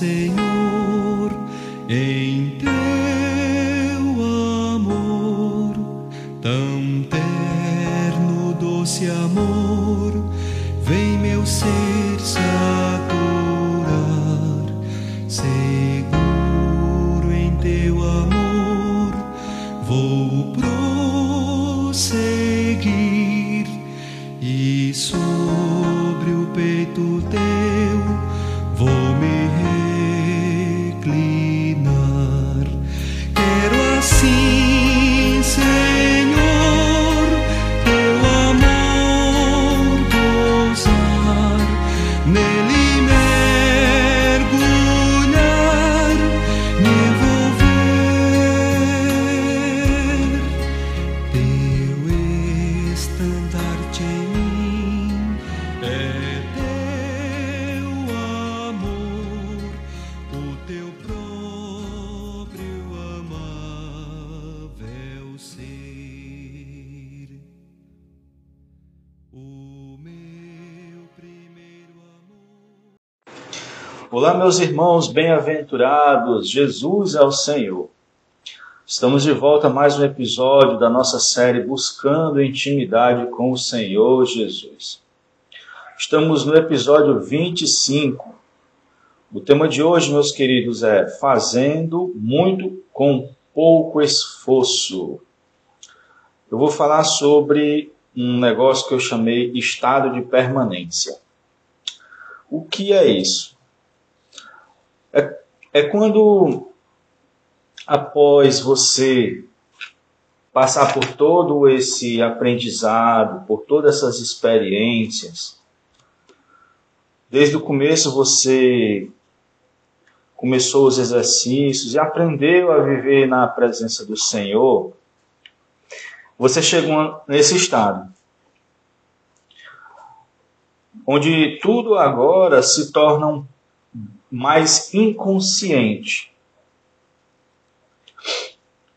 Senhor, em teu amor, tão terno, doce amor, vem meu ser saturar, seguro em teu amor, vou prosseguir e sobre o peito teu vou me reclinar. Quero assim, meus irmãos bem-aventurados, Jesus é o Senhor. Estamos de volta a mais um episódio da nossa série Buscando Intimidade com o Senhor Jesus. Estamos no episódio 25. O tema de hoje, meus queridos, é Fazendo muito com pouco esforço. Eu vou falar sobre um negócio que eu chamei estado de permanência. O que é isso? É, é quando, após você passar por todo esse aprendizado, por todas essas experiências, desde o começo você começou os exercícios e aprendeu a viver na presença do Senhor, você chegou nesse estado onde tudo agora se torna um mais inconsciente.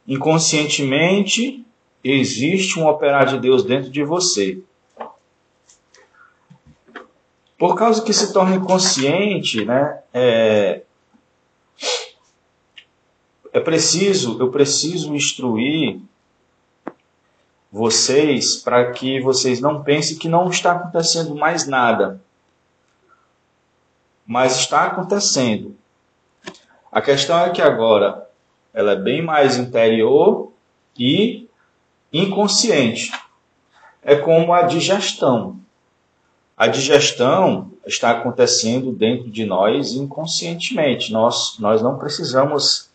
Inconscientemente existe um operar de Deus dentro de você. Por causa que se torna inconsciente, né? É, é preciso, eu preciso instruir vocês para que vocês não pensem que não está acontecendo mais nada. Mas está acontecendo. A questão é que agora ela é bem mais interior e inconsciente. É como a digestão. A digestão está acontecendo dentro de nós inconscientemente. Nós, nós não precisamos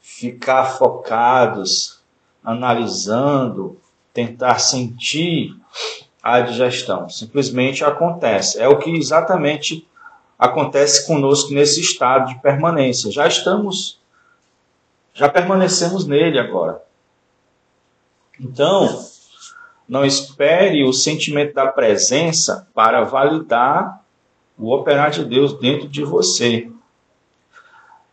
ficar focados analisando, tentar sentir a digestão. Simplesmente acontece. É o que exatamente acontece conosco nesse estado de permanência. Já estamos, já permanecemos nele agora. Então, não espere o sentimento da presença para validar o operar de Deus dentro de você.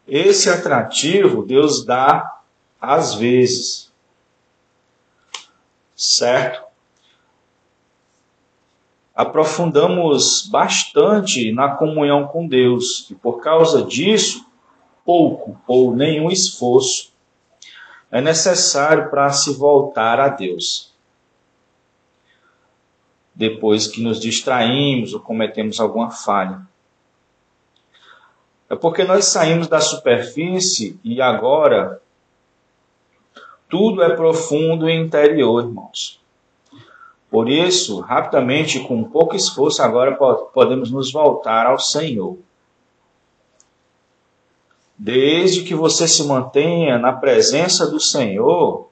Esse atrativo Deus dá às vezes certo? Aprofundamos bastante na comunhão com Deus e por causa disso, pouco ou nenhum esforço é necessário para se voltar a Deus. Depois que nos distraímos ou cometemos alguma falha. É porque nós saímos da superfície e agora tudo é profundo e interior, irmãos. Por isso, rapidamente, com pouco esforço, agora podemos nos voltar ao Senhor. Desde que você se mantenha na presença do Senhor,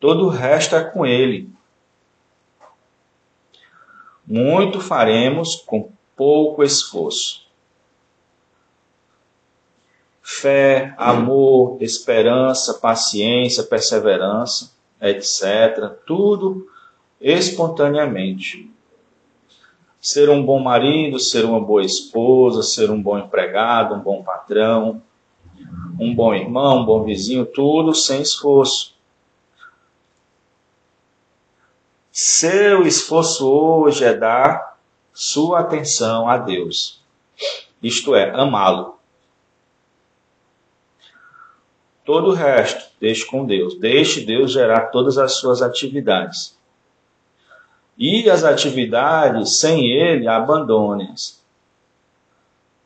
todo o resto é com Ele. Muito faremos com pouco esforço fé, amor, esperança, paciência, perseverança, etc. Tudo espontaneamente. Ser um bom marido, ser uma boa esposa, ser um bom empregado, um bom patrão, um bom irmão, um bom vizinho, tudo sem esforço. Seu esforço hoje é dar sua atenção a Deus. Isto é, amá-lo. Todo o resto, deixe com Deus. Deixe Deus gerar todas as suas atividades. E as atividades, sem Ele, abandone-as.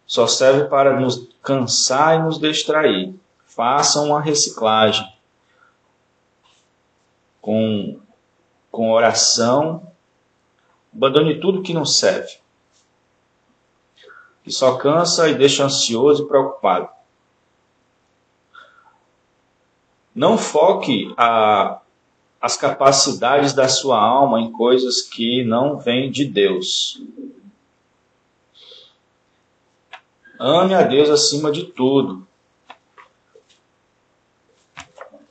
Só serve para nos cansar e nos distrair. Façam uma reciclagem com, com oração. Abandone tudo que não serve. Que só cansa e deixa ansioso e preocupado. Não foque a, as capacidades da sua alma em coisas que não vêm de Deus. Ame a Deus acima de tudo.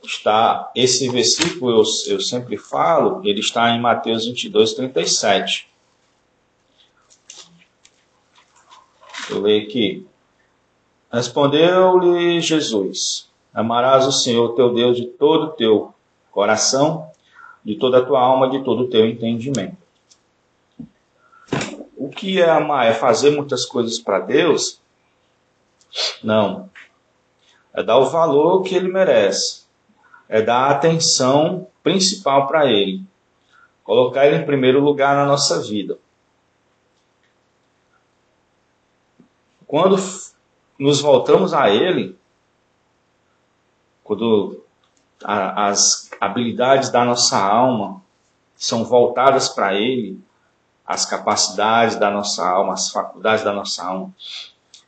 Está esse versículo eu, eu sempre falo, ele está em Mateus 22, 37. Eu leio aqui. Respondeu-lhe Jesus: Amarás o Senhor teu Deus de todo o teu coração, de toda a tua alma, de todo o teu entendimento. O que é amar? É fazer muitas coisas para Deus? Não. É dar o valor que ele merece. É dar a atenção principal para ele. Colocar ele em primeiro lugar na nossa vida. Quando nos voltamos a ele, quando a, as habilidades da nossa alma são voltadas para Ele, as capacidades da nossa alma, as faculdades da nossa alma,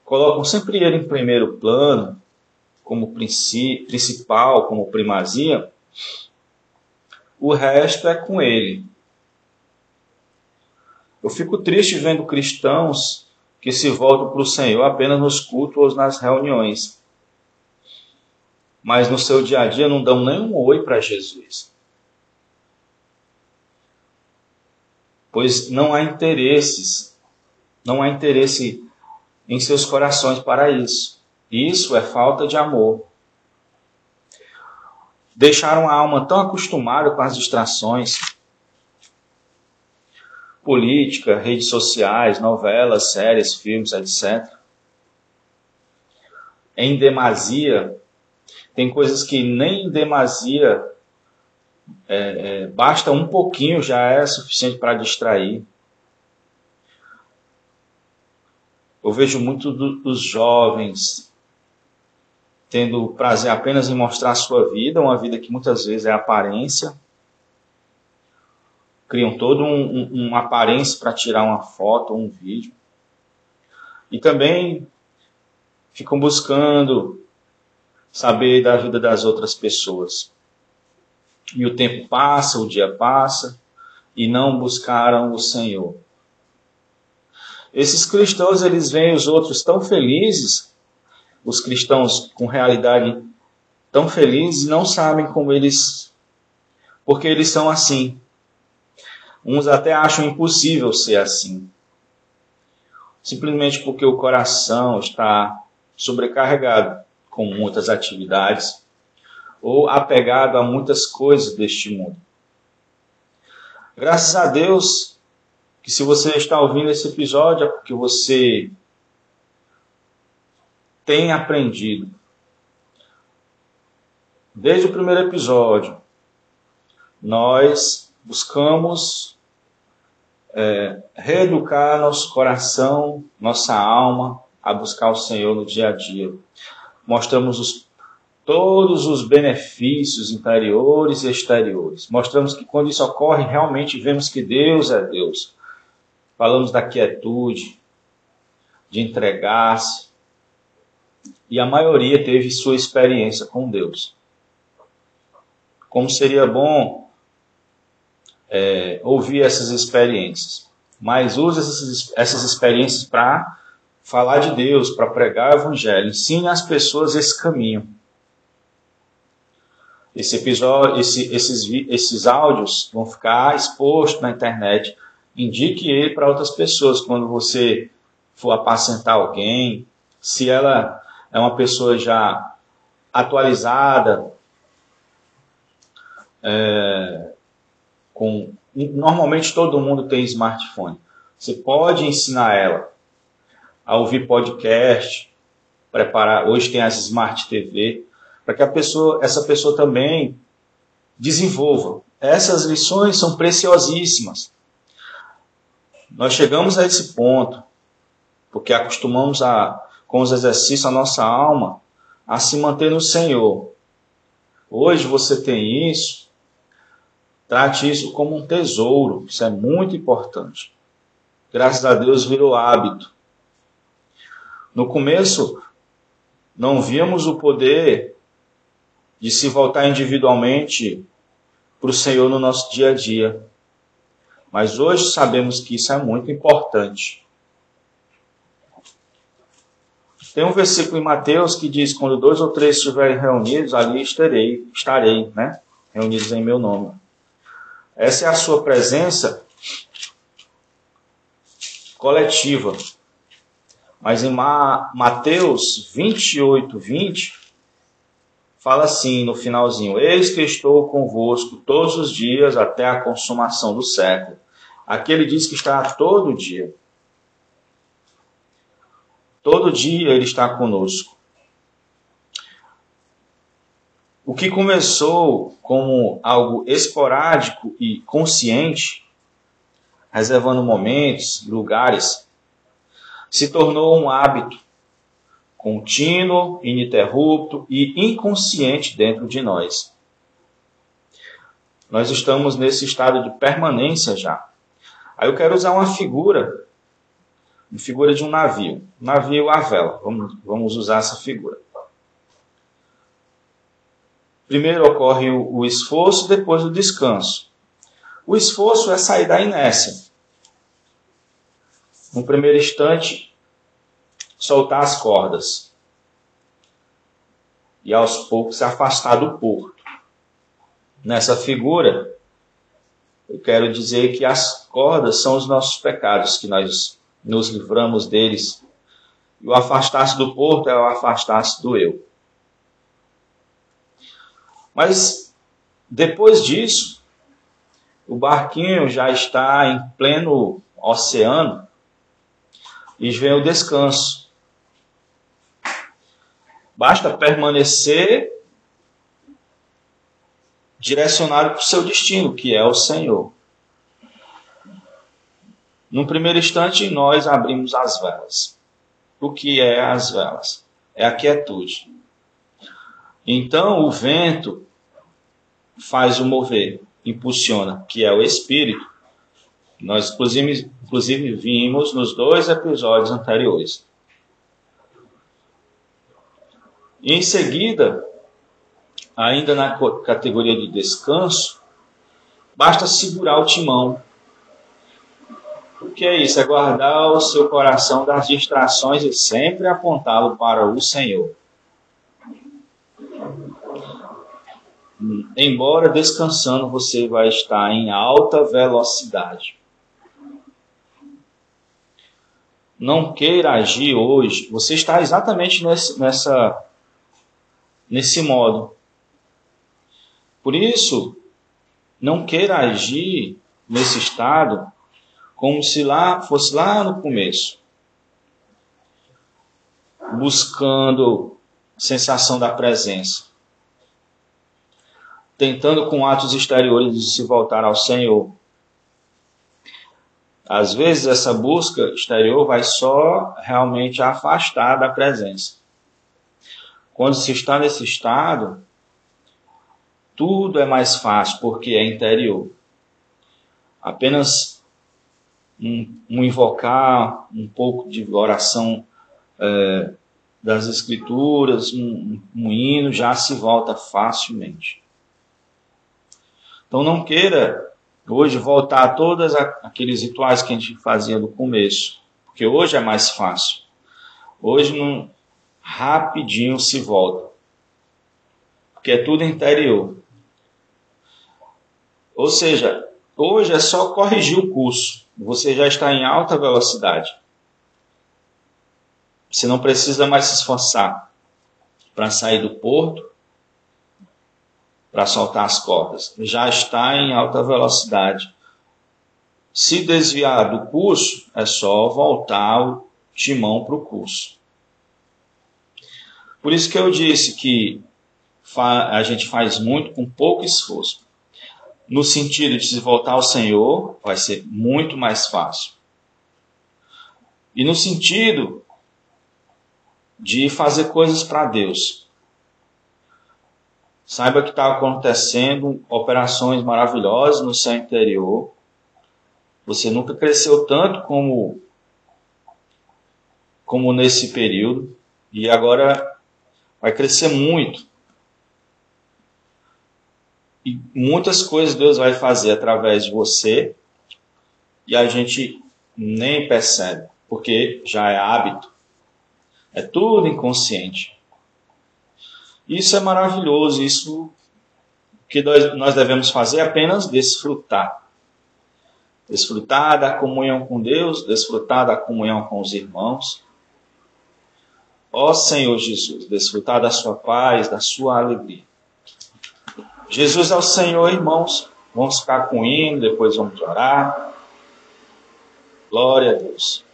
colocam sempre Ele em primeiro plano, como principal, como primazia, o resto é com Ele. Eu fico triste vendo cristãos que se voltam para o Senhor apenas nos cultos ou nas reuniões mas no seu dia a dia não dão nem um oi para Jesus. Pois não há interesses, não há interesse em seus corações para isso. Isso é falta de amor. Deixaram a alma tão acostumada com as distrações, política, redes sociais, novelas, séries, filmes, etc. Em demasia, tem coisas que nem demasia, é, é, basta um pouquinho já é suficiente para distrair. Eu vejo muito do, dos jovens tendo prazer apenas em mostrar a sua vida, uma vida que muitas vezes é aparência. Criam todo um, um, uma aparência para tirar uma foto ou um vídeo. E também ficam buscando saber da vida das outras pessoas. E o tempo passa, o dia passa, e não buscaram o Senhor. Esses cristãos, eles veem os outros tão felizes, os cristãos com realidade tão felizes, não sabem como eles, porque eles são assim. Uns até acham impossível ser assim. Simplesmente porque o coração está sobrecarregado com muitas atividades ou apegado a muitas coisas deste mundo. Graças a Deus que se você está ouvindo esse episódio é porque você tem aprendido. Desde o primeiro episódio, nós buscamos é, reeducar nosso coração, nossa alma a buscar o Senhor no dia a dia mostramos os, todos os benefícios interiores e exteriores. Mostramos que quando isso ocorre, realmente vemos que Deus é Deus. Falamos da quietude, de entregar-se. E a maioria teve sua experiência com Deus. Como seria bom é, ouvir essas experiências. Mas use essas, essas experiências para falar de Deus, para pregar o Evangelho. Ensine as pessoas esse caminho. Esse episódio, esse, esses, esses áudios vão ficar expostos na internet. Indique ele para outras pessoas quando você for apacentar alguém. Se ela é uma pessoa já atualizada, é, com normalmente todo mundo tem smartphone. Você pode ensinar ela a ouvir podcast, preparar. Hoje tem as Smart TV, para que a pessoa, essa pessoa também desenvolva. Essas lições são preciosíssimas. Nós chegamos a esse ponto porque acostumamos a, com os exercícios, a nossa alma a se manter no Senhor. Hoje você tem isso, trate isso como um tesouro, isso é muito importante. Graças a Deus virou hábito. No começo, não víamos o poder de se voltar individualmente para o Senhor no nosso dia a dia. Mas hoje sabemos que isso é muito importante. Tem um versículo em Mateus que diz: Quando dois ou três estiverem reunidos, ali estarei, estarei, né? Reunidos em meu nome. Essa é a sua presença coletiva. Mas em Mateus 28, 20, fala assim no finalzinho: Eis que estou convosco todos os dias até a consumação do século. Aqui ele diz que está todo dia. Todo dia Ele está conosco. O que começou como algo esporádico e consciente, reservando momentos, lugares, se tornou um hábito contínuo, ininterrupto e inconsciente dentro de nós. Nós estamos nesse estado de permanência já. Aí eu quero usar uma figura figura de um navio. Navio à vela. Vamos, vamos usar essa figura. Primeiro ocorre o, o esforço, depois o descanso. O esforço é sair da inércia. No primeiro instante, soltar as cordas. E aos poucos se afastar do porto. Nessa figura, eu quero dizer que as cordas são os nossos pecados que nós nos livramos deles. E o afastar-se do porto é o afastar-se do eu. Mas depois disso, o barquinho já está em pleno oceano e vem o descanso. Basta permanecer direcionado para o seu destino, que é o Senhor. Num primeiro instante, nós abrimos as velas. O que é as velas? É a quietude. Então, o vento faz o mover, impulsiona, que é o espírito. Nós, inclusive, inclusive vimos nos dois episódios anteriores. Em seguida, ainda na categoria de descanso, basta segurar o timão o que é isso? É guardar o seu coração das distrações e sempre apontá-lo para o Senhor. Embora descansando, você vai estar em alta velocidade. Não queira agir hoje. Você está exatamente nesse, nessa, nesse modo. Por isso, não queira agir nesse estado como se lá fosse lá no começo, buscando sensação da presença, tentando com atos exteriores de se voltar ao Senhor. Às vezes essa busca exterior vai só realmente afastar da presença. Quando se está nesse estado, tudo é mais fácil porque é interior. Apenas um, um invocar um pouco de oração é, das Escrituras, um, um hino, já se volta facilmente. Então não queira hoje voltar a todos aqueles rituais que a gente fazia no começo, porque hoje é mais fácil. Hoje não, rapidinho se volta, porque é tudo interior. Ou seja, hoje é só corrigir o curso você já está em alta velocidade. Você não precisa mais se esforçar para sair do porto, para soltar as cordas. Já está em alta velocidade. Se desviar do curso, é só voltar o timão para o curso. Por isso que eu disse que a gente faz muito com pouco esforço. No sentido de se voltar ao Senhor, vai ser muito mais fácil. E no sentido de fazer coisas para Deus. Saiba que está acontecendo operações maravilhosas no seu interior. Você nunca cresceu tanto como como nesse período e agora vai crescer muito. E muitas coisas Deus vai fazer através de você e a gente nem percebe, porque já é hábito. É tudo inconsciente. Isso é maravilhoso, isso que nós devemos fazer é apenas desfrutar. Desfrutar da comunhão com Deus, desfrutar da comunhão com os irmãos. Ó Senhor Jesus, desfrutar da sua paz, da sua alegria. Jesus é o Senhor, irmãos. Vamos ficar com hino, depois vamos orar. Glória a Deus.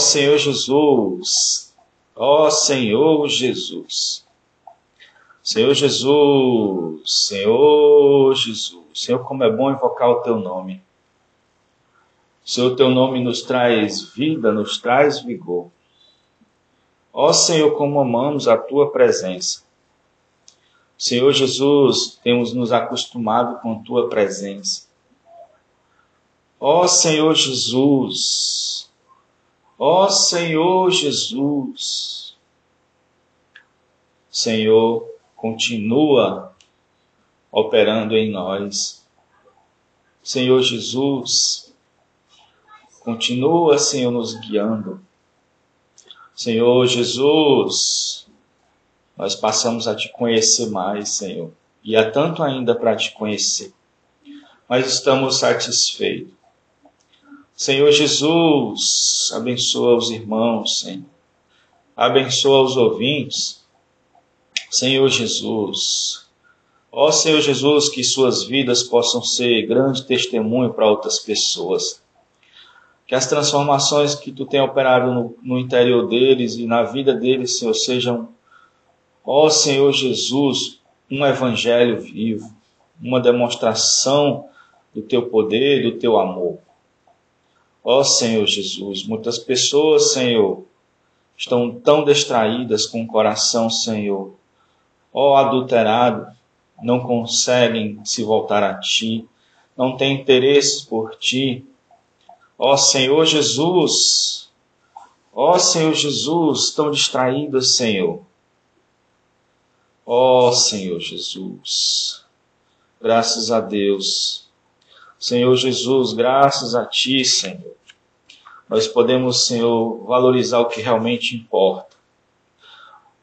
Senhor Jesus, ó Senhor Jesus, Senhor Jesus, Senhor Jesus, Senhor, como é bom invocar o Teu nome. Senhor, Teu nome nos traz vida, nos traz vigor. Ó Senhor, como amamos a Tua presença. Senhor Jesus, temos nos acostumado com Tua presença. Ó Senhor Jesus, Ó Senhor Jesus, Senhor, continua operando em nós. Senhor Jesus, continua, Senhor, nos guiando. Senhor Jesus, nós passamos a te conhecer mais, Senhor, e há tanto ainda para te conhecer, mas estamos satisfeitos. Senhor Jesus, abençoa os irmãos, Senhor, abençoa os ouvintes. Senhor Jesus, ó Senhor Jesus, que suas vidas possam ser grande testemunho para outras pessoas que as transformações que tu tem operado no, no interior deles e na vida deles, Senhor, sejam, ó Senhor Jesus, um evangelho vivo, uma demonstração do teu poder, do teu amor. Ó Senhor Jesus, muitas pessoas, Senhor, estão tão distraídas com o coração, Senhor, ó adulterado, não conseguem se voltar a ti, não têm interesse por ti, Ó Senhor Jesus, ó Senhor Jesus, estão distraídas, Senhor. Ó Senhor Jesus, graças a Deus. Senhor Jesus, graças a Ti, Senhor. Nós podemos, Senhor, valorizar o que realmente importa.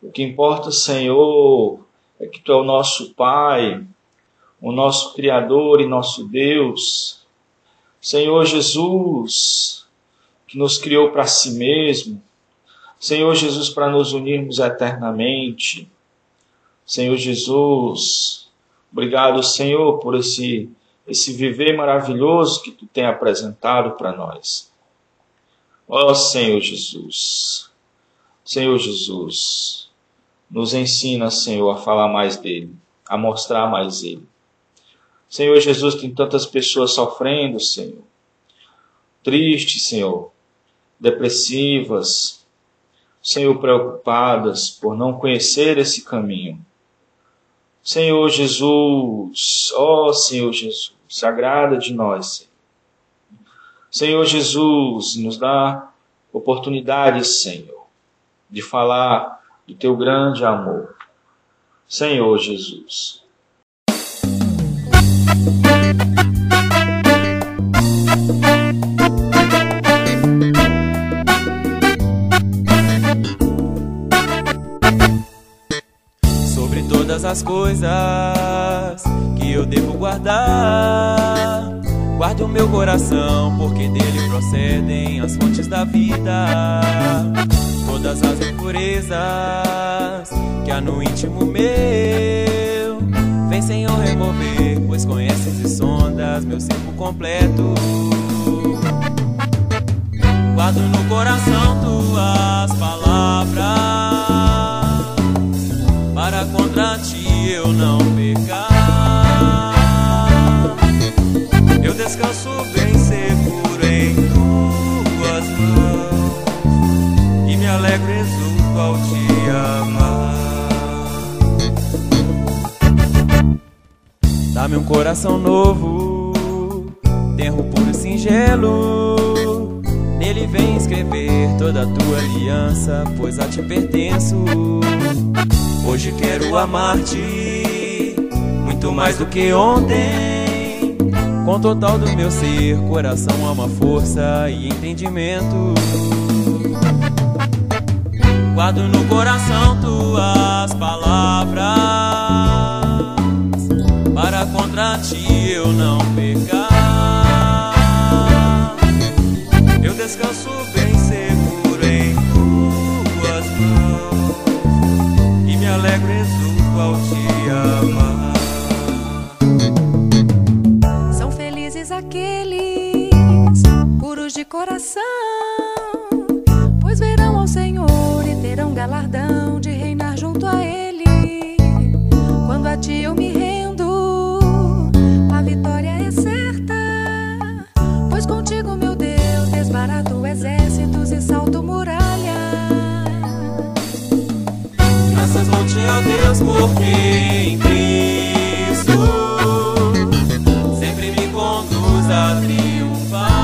O que importa, Senhor, é que Tu é o nosso Pai, o nosso Criador e nosso Deus Senhor Jesus, que nos criou para si mesmo, Senhor Jesus, para nos unirmos eternamente. Senhor Jesus, obrigado, Senhor, por esse, esse viver maravilhoso que tu tem apresentado para nós. Ó oh, Senhor Jesus, Senhor Jesus, nos ensina, Senhor, a falar mais dele, a mostrar mais ele. Senhor Jesus, tem tantas pessoas sofrendo, Senhor. Tristes, Senhor. Depressivas. Senhor, preocupadas por não conhecer esse caminho. Senhor Jesus, ó oh, Senhor Jesus, sagrada de nós, Senhor. Senhor Jesus, nos dá oportunidade, Senhor, de falar do teu grande amor. Senhor Jesus. Sobre todas as coisas eu devo guardar, guarde o meu coração, porque dele procedem as fontes da vida. Todas as impurezas que há no íntimo meu, vem Senhor remover, pois conheces e sondas meu ser por completo. Guardo no coração tuas palavras, coração novo, tenro puro e singelo. Nele vem escrever toda a tua aliança, pois a ti pertenço. Hoje quero amar-te muito mais do que ontem. Com total do meu ser, coração, alma, força e entendimento. Guardo no coração tuas palavras, contra ti eu não conduz a triunfar.